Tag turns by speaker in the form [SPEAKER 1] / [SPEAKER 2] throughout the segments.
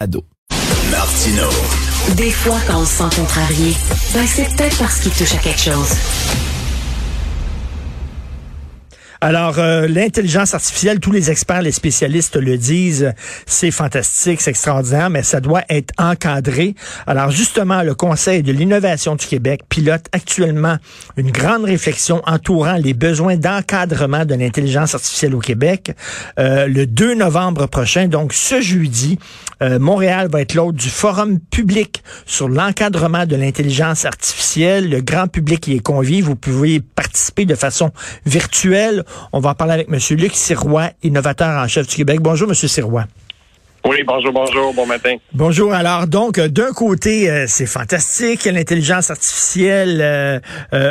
[SPEAKER 1] ado.
[SPEAKER 2] Martino.
[SPEAKER 3] Des fois, quand on se sent contrarié, ben c'est peut-être parce qu'il touche à quelque chose.
[SPEAKER 4] Alors, euh, l'intelligence artificielle, tous les experts, les spécialistes le disent, c'est fantastique, c'est extraordinaire, mais ça doit être encadré. Alors, justement, le Conseil de l'innovation du Québec pilote actuellement une grande réflexion entourant les besoins d'encadrement de l'intelligence artificielle au Québec. Euh, le 2 novembre prochain, donc ce jeudi, euh, Montréal va être l'hôte du forum public sur l'encadrement de l'intelligence artificielle. Le grand public y est convié. Vous pouvez participer de façon virtuelle. On va en parler avec M. Luc Sirois, innovateur en chef du Québec. Bonjour, M. Sirois.
[SPEAKER 5] Oui, bonjour, bonjour, bon matin.
[SPEAKER 4] Bonjour. Alors, donc, euh, d'un côté, euh, c'est fantastique, l'intelligence artificielle, euh,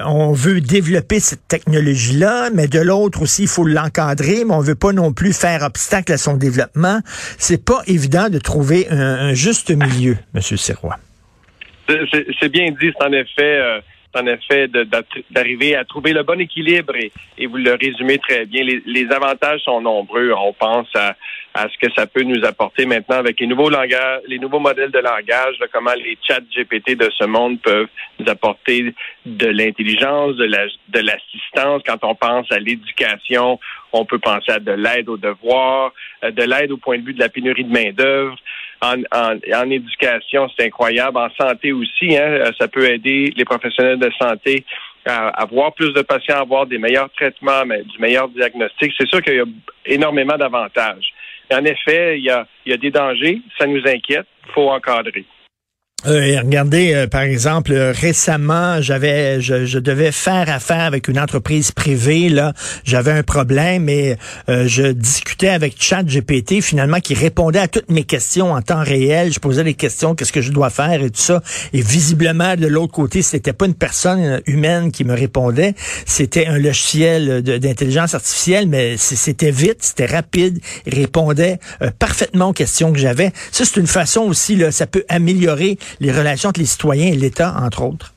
[SPEAKER 4] on veut développer cette technologie-là, mais de l'autre aussi, il faut l'encadrer, mais on veut pas non plus faire obstacle à son développement. C'est pas évident de trouver un, juste milieu, M. Sirois.
[SPEAKER 5] C'est bien dit, c'est en effet en effet d'arriver à trouver le bon équilibre et, vous le résumez très bien. Les, avantages sont nombreux. On pense à, ce que ça peut nous apporter maintenant avec les nouveaux langages, les nouveaux modèles de langage, comment les chats GPT de ce monde peuvent nous apporter de l'intelligence, de l'assistance. Quand on pense à l'éducation, on peut penser à de l'aide aux devoirs, euh, de l'aide au point de vue de la pénurie de main d'œuvre en, éducation, c'est incroyable. En santé aussi, hein, euh, ça peut aider les professionnels de santé à avoir plus de patients, à avoir des meilleurs traitements, du meilleur diagnostic. C'est sûr qu'il y a énormément d'avantages. En effet, il y a, y a des dangers, ça nous inquiète, il faut encadrer.
[SPEAKER 4] Euh, regardez, euh, par exemple, euh, récemment, j'avais, je, je, devais faire affaire avec une entreprise privée. Là, j'avais un problème et euh, je discutais avec ChatGPT, finalement, qui répondait à toutes mes questions en temps réel. Je posais des questions, qu'est-ce que je dois faire et tout ça. Et visiblement, de l'autre côté, c'était pas une personne humaine qui me répondait, c'était un logiciel d'intelligence artificielle, mais c'était vite, c'était rapide, il répondait parfaitement aux questions que j'avais. Ça, c'est une façon aussi, là, ça peut améliorer les relations entre les citoyens et l'État, entre autres?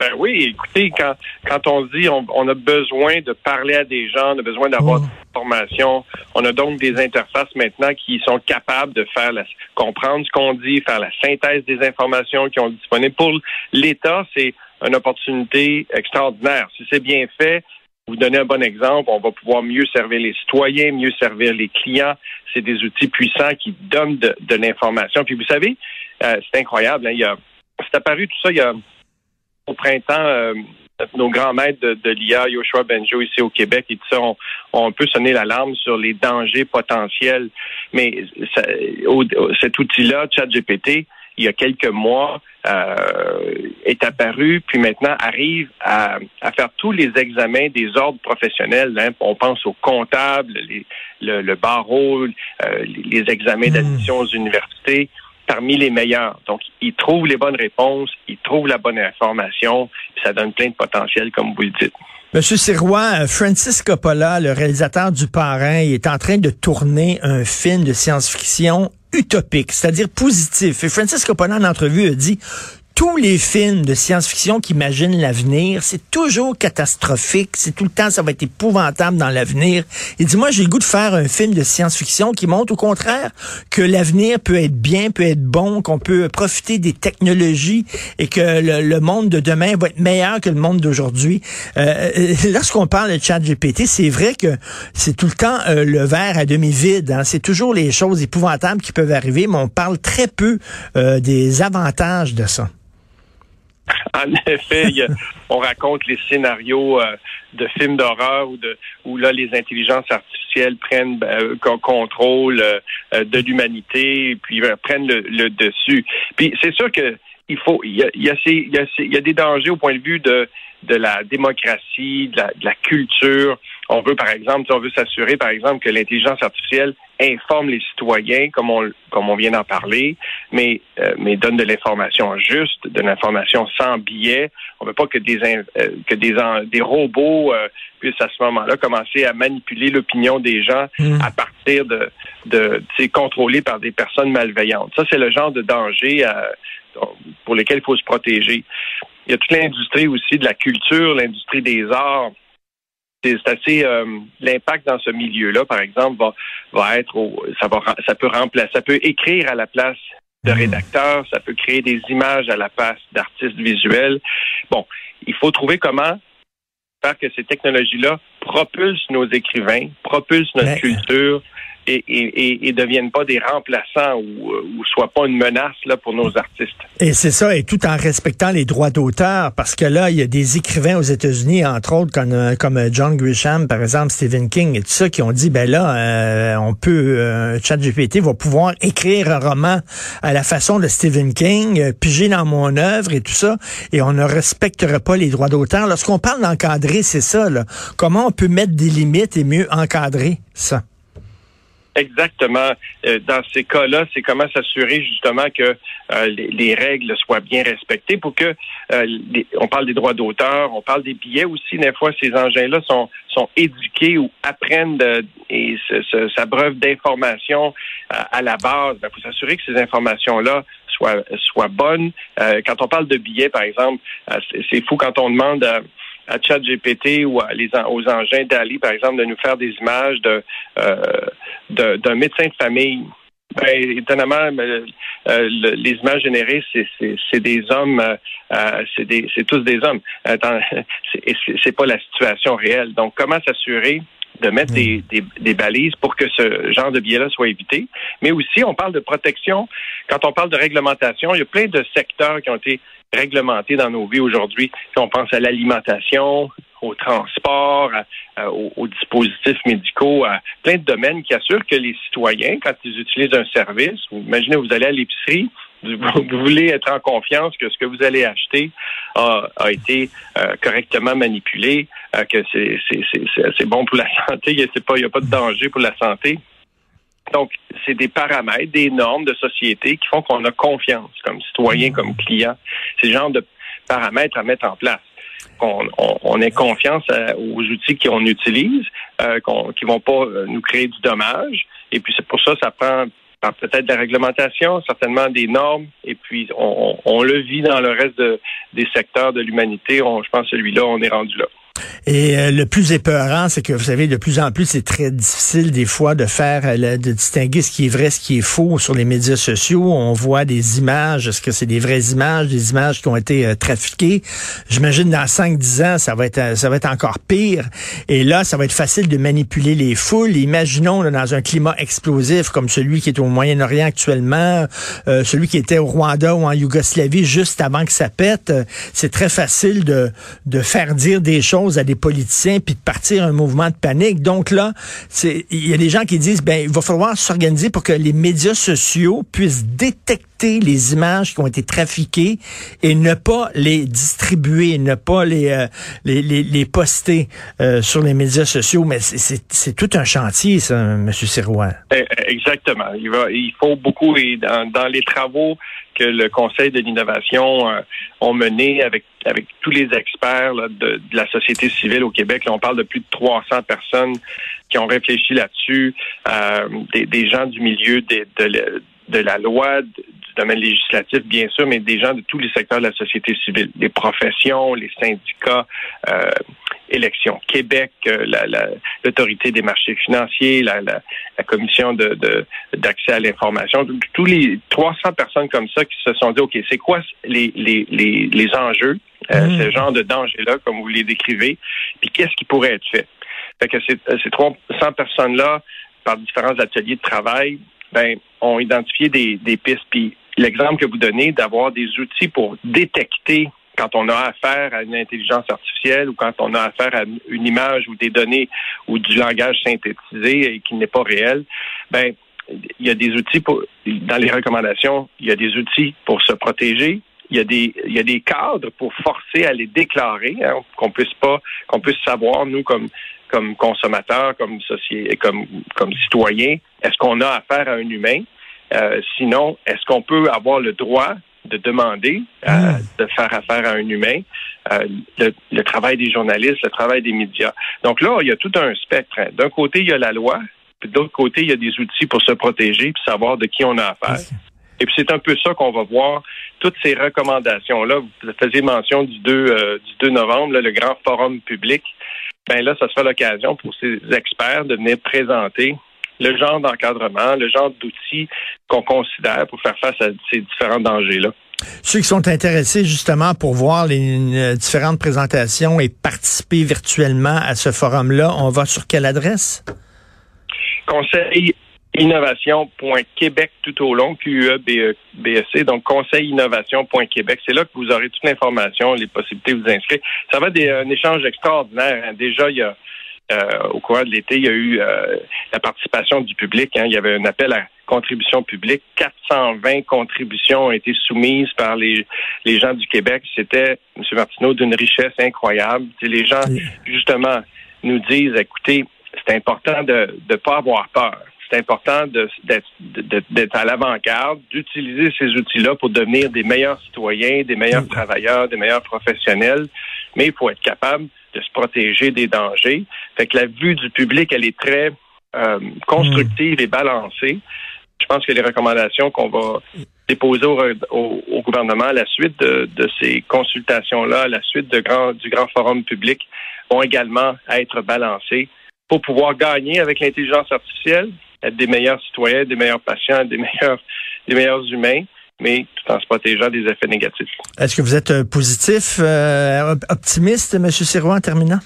[SPEAKER 5] Ben oui, écoutez, quand, quand on dit on, a besoin de parler à des gens, on a besoin d'avoir oh. des informations, on a donc des interfaces maintenant qui sont capables de faire la, comprendre ce qu'on dit, faire la synthèse des informations qui ont disponibles. Pour l'État, c'est une opportunité extraordinaire. Si c'est bien fait, vous donnez un bon exemple, on va pouvoir mieux servir les citoyens, mieux servir les clients. C'est des outils puissants qui donnent de, de l'information. Puis vous savez, c'est incroyable. Hein. Il y a, c'est apparu tout ça il y a au printemps. Euh, nos grands maîtres de, l'IA, Yoshua Benjo, ici au Québec, et tout ça, ont, on peut sonner l'alarme sur les dangers potentiels. Mais ça, cet outil-là, ChatGPT, il y a quelques mois, euh, est apparu, puis maintenant arrive à, à, faire tous les examens des ordres professionnels. Hein. On pense aux comptables, les, le, barreau, les, examens hmm. d'admission aux universités parmi les meilleurs. Donc, ils trouvent les bonnes réponses, ils trouvent la bonne information, ça donne plein de potentiel, comme vous le dites.
[SPEAKER 4] Monsieur Sirois, Francis Coppola, le réalisateur du Parrain, est en train de tourner un film de science-fiction utopique, c'est-à-dire positif. Et Francis Coppola, en entrevue, a dit tous les films de science-fiction qui imaginent l'avenir, c'est toujours catastrophique. C'est tout le temps, ça va être épouvantable dans l'avenir. Et dis-moi, j'ai le goût de faire un film de science-fiction qui montre au contraire que l'avenir peut être bien, peut être bon, qu'on peut profiter des technologies et que le, monde de demain va être meilleur que le monde d'aujourd'hui. Euh, euh Lorsqu'on parle de chat GPT, c'est vrai que c'est tout le temps euh, le verre à demi vide. Hein. C'est toujours les choses épouvantables qui peuvent arriver, mais on parle très peu euh, des avantages de ça.
[SPEAKER 5] En effet, on raconte les scénarios euh, de films d'horreur où, où là les intelligences artificielles prennent ben, contrôle euh, de l'humanité, puis euh, prennent le, dessus. Puis c'est sûr que il faut, il y a, il y, a il y a des dangers au point de vue de de la démocratie, de la, de la culture. On veut, par exemple, on veut s'assurer, par exemple, que l'intelligence artificielle informe les citoyens, comme on, comme on vient d'en parler, mais, euh, mais donne de l'information juste, de l'information sans biais. On ne veut pas que des, euh, que des, des robots euh, puissent à ce moment-là commencer à manipuler l'opinion des gens mmh. à partir de, de, de contrôlés par des personnes malveillantes. Ça, c'est le genre de danger pour lequel il faut se protéger. Il y a toute l'industrie aussi de la culture, l'industrie des arts c'est assez euh, l'impact dans ce milieu-là, par exemple, va, va être ça va ça peut remplacer, ça peut écrire à la place de hmm. rédacteurs, ça peut créer des images à la place d'artistes visuels. Bon, il faut trouver comment faire que ces technologies-là propulsent nos écrivains, propulsent notre culture, et, et, et, deviennent pas des remplaçants ou, euh, ou soient pas une menace là pour nos artistes.
[SPEAKER 4] Et c'est ça, et tout en respectant les droits d'auteur, parce que là, il y a des écrivains aux États-Unis, entre autres comme, euh, comme euh, John Grisham, par exemple, Stephen King et tout ça, qui ont dit ben là, on peut, euh, ChatGPT va pouvoir écrire un roman à la façon de Stephen King, piger dans mon œuvre et tout ça, et on ne respectera pas les droits d'auteur. Lorsqu'on parle d'encadrer, c'est ça. Là. Comment on peut mettre des limites et mieux encadrer ça?
[SPEAKER 5] Exactement. Euh, dans ces cas-là, c'est comment s'assurer justement que euh, les, règles soient bien respectées pour que euh, on parle des droits d'auteur, on parle des billets aussi. Des fois, ces engins-là sont sont éduqués ou apprennent de, et s'abreuvent d'informations à la base. Il ben, faut s'assurer que ces informations-là soient soient bonnes. quand on parle de billets, par exemple, c'est fou quand on demande à ChatGPT ou à les, aux engins d'Ali, par exemple, de nous faire des images de euh, d'un médecin de famille. Ben, étonnamment, euh, les images générées, c'est des hommes, euh, c'est tous des hommes. C'est pas la situation réelle. Donc, comment s'assurer de mettre des, des, des, balises pour que ce genre de biais-là soit évité? Mais aussi, on parle de protection. Quand on parle de réglementation, il y a plein de secteurs qui ont été réglementés dans nos vies aujourd'hui. Si on pense à l'alimentation, au transport, aux, dispositifs médicaux, à plein de domaines qui assurent que les citoyens, quand ils utilisent un service, imaginez vous allez à l'épicerie, vous, voulez être en confiance que ce que vous allez acheter a, été euh, correctement manipulé, euh, que c'est bon pour la santé, il n'y a, a pas de danger pour la santé. Donc, c'est des paramètres, des normes de société qui font qu'on a confiance comme citoyen, comme client. C'est le genre de paramètres à mettre en place. Qu'on on, ait confiance euh, aux outils qu'on utilise, euh, qu'on, qui vont pas euh, nous créer du dommage. Et puis c'est pour ça, ça prend peut-être de la réglementation, certainement des normes, et puis on, on, le vit dans le reste des secteurs de l'humanité. je pense celui-là, on est rendu là.
[SPEAKER 4] Et euh, le plus épeurant, c'est que vous savez, de plus en plus, c'est très difficile des fois de faire, euh, de distinguer ce qui est vrai, ce qui est faux sur les médias sociaux. On voit des images, est-ce que c'est des vraies images, des images qui ont été euh, trafiquées? J'imagine dans 5-10 ans, ça va être ça va être encore pire. Et là, ça va être facile de manipuler les foules. Imaginons dans un climat explosif comme celui qui est au Moyen-Orient actuellement, celui qui était au Rwanda ou en Yougoslavie juste avant que ça pète. C'est très facile de de faire dire des choses à des politiciens puis de partir un mouvement de panique. Donc là, il y a des gens qui disent ben il va falloir s'organiser pour que les médias sociaux puissent détecter les images qui ont été trafiquées et ne pas les distribuer, ne pas les euh, les, les, poster euh, sur les médias sociaux. Mais c'est tout un chantier, ça, M. Sirois.
[SPEAKER 5] Eh, exactement. Il, faut beaucoup et dans les travaux le Conseil de l'innovation euh, ont mené avec avec tous les experts de, la société civile au Québec. on parle de plus de 300 personnes qui ont réfléchi là-dessus, euh, des, gens du milieu de, de, la loi, du domaine législatif, bien sûr, mais des gens de tous les secteurs de la société civile, les professions, les syndicats, euh, Élections Québec, euh, l'autorité des marchés financiers, la, commission de d'accès à l'information, tous les 300 personnes comme ça qui se sont dit, OK, c'est quoi les, les, les, enjeux, euh, mmh. ce genre de danger-là, comme vous les décrivez, puis qu'est-ce qui pourrait être fait? Fait que ces, ces 300 personnes-là, par différents ateliers de travail, ben, ont identifié des, des pistes. Puis l'exemple que vous donnez d'avoir des outils pour détecter quand on a affaire à une intelligence artificielle ou quand on a affaire à une image ou des données ou du langage synthétisé et qui n'est pas réel, ben il y a des outils pour dans les recommandations, il y a des outils pour se protéger. Il y a des il y a des cadres pour forcer à les déclarer, hein, qu'on puisse pas qu'on puisse savoir nous comme comme consommateurs, comme société, comme comme citoyens, est-ce qu'on a affaire à un humain? Euh, Sinon, est-ce qu'on peut avoir le droit de demander euh, hmm. de faire affaire à un humain, euh, le, travail des journalistes, le travail des médias. Donc là, il y a tout un spectre. D'un côté, il y a la loi, puis de l'autre côté, il y a des outils pour se protéger puis savoir de qui on a affaire. Et puis c'est un peu ça qu'on va voir. Toutes ces recommandations-là, vous faisiez mention du 2, euh, du 2 novembre, le grand forum public ben là, ça sera l'occasion pour ces experts de venir présenter le genre d'encadrement, le genre d'outils qu'on considère pour faire face à ces différents dangers-là.
[SPEAKER 4] Ceux qui sont intéressés justement pour voir les différentes présentations et participer virtuellement à ce forum-là, on va sur quelle adresse?
[SPEAKER 5] Conseil innovation.québec tout au long, Q-U-E-B-E-C, donc conseillinnovation.québec. C'est là que vous aurez toute l'information, les possibilités de vous inscrire. Ça va être un échange extraordinaire. Hein. Déjà, il y a euh, au cours de l'été, il y a eu euh, la participation du public. Hein. Il y avait un appel à contribution publique. 420 contributions ont été soumises par les, les gens du Québec. C'était, M. Martineau, d'une richesse incroyable. les gens, justement, nous disent, écoutez, c'est important de ne pas avoir peur. C'est important d'être à l'avant-garde, d'utiliser ces outils-là pour devenir des meilleurs citoyens, des meilleurs travailleurs, des meilleurs professionnels. Mais il faut être capable de se protéger des dangers. Fait que la vue du public, elle est très euh, constructive et balancée. Je pense que les recommandations qu'on va déposer au, gouvernement à la suite de, ces consultations-là, à la suite de grand, du grand forum public, vont également être balancées pour pouvoir gagner avec l'intelligence artificielle, être des meilleurs citoyens, des meilleurs patients, des meilleurs, des meilleurs humains, mais tout en se protégeant des effets négatifs.
[SPEAKER 4] Est-ce que vous êtes euh, positif, euh, optimiste, M. Sirois, en terminant?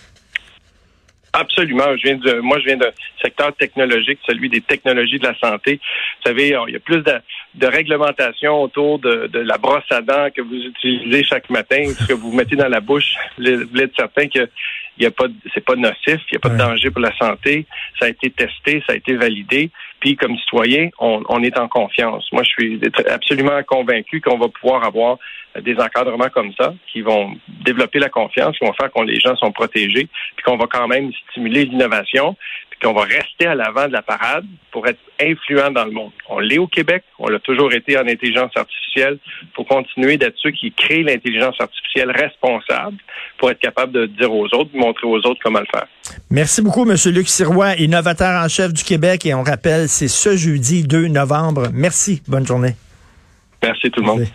[SPEAKER 5] Absolument. Je viens de, moi, je viens d'un secteur technologique, celui des technologies de la santé. Vous savez, il y a plus de, de réglementation autour de, de, la brosse à dents que vous utilisez chaque matin, ce que vous mettez dans la bouche. Vous êtes certain que il y a pas, c'est pas nocif, il n'y a pas de danger pour la santé. Ça a été testé, ça a été validé. Puis, comme citoyen, on, on est en confiance. Moi, je suis absolument convaincu qu'on va pouvoir avoir des encadrements comme ça qui vont développer la confiance, qui vont faire que les gens sont protégés, puis qu'on va quand même stimuler l'innovation, puis qu'on va rester à l'avant de la parade pour être influent dans le monde. On l'est au Québec, on l'a toujours été en intelligence artificielle, pour continuer d'être ceux qui créent l'intelligence artificielle responsable, pour être capable de dire aux autres, de montrer aux autres comment le faire.
[SPEAKER 4] Merci beaucoup, M. Luc Sirois, innovateur en chef du Québec, et on rappelle, c'est ce jeudi 2 novembre. Merci, bonne journée.
[SPEAKER 5] Merci tout le monde.